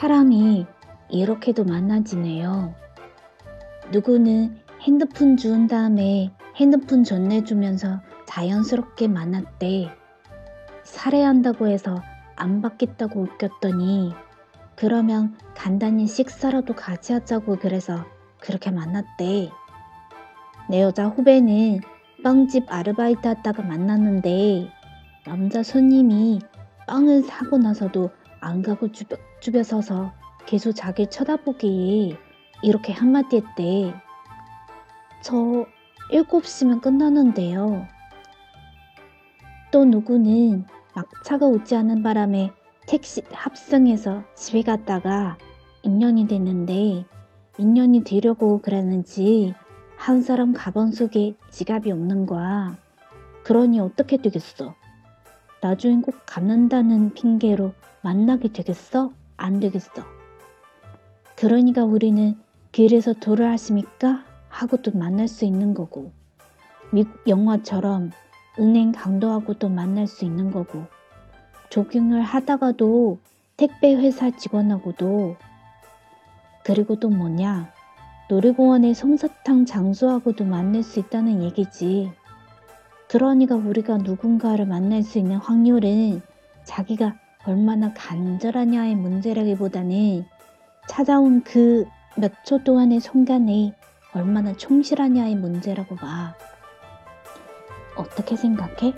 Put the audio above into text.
사람이 이렇게도 만나지네요. 누구는 핸드폰 준 다음에 핸드폰 전해주면서 자연스럽게 만났대. 살해한다고 해서 안 받겠다고 웃겼더니 그러면 간단히 식사라도 같이 하자고 그래서 그렇게 만났대. 내 여자 후배는 빵집 아르바이트 하다가 만났는데 남자 손님이 빵을 사고 나서도 안 가고 쭈뼛쭈뼛 서서 계속 자기 쳐다보기에 이렇게 한마디 했대. 저 7시면 끝나는데요. 또 누구는 막차가 오지 않은 바람에 택시 합승해서 집에 갔다가 2년이 됐는데 2년이 되려고 그랬는지 한 사람 가방 속에 지갑이 없는 거야. 그러니 어떻게 되겠어? 나중에 꼭 갚는다는 핑계로 만나게 되겠어? 안 되겠어? 그러니까 우리는 길에서 도를 하십니까? 하고 또 만날 수 있는 거고 미국 영화처럼 은행 강도하고 또 만날 수 있는 거고 조깅을 하다가도 택배 회사 직원하고도 그리고 또 뭐냐 놀이공원의 솜사탕 장수하고도 만날 수 있다는 얘기지. 그러니까 우리가 누군가를 만날 수 있는 확률은 자기가 얼마나 간절하냐의 문제라기보다는 찾아온 그 몇 초 동안의 순간에 얼마나 충실하냐의 문제라고 봐. 어떻게 생각해?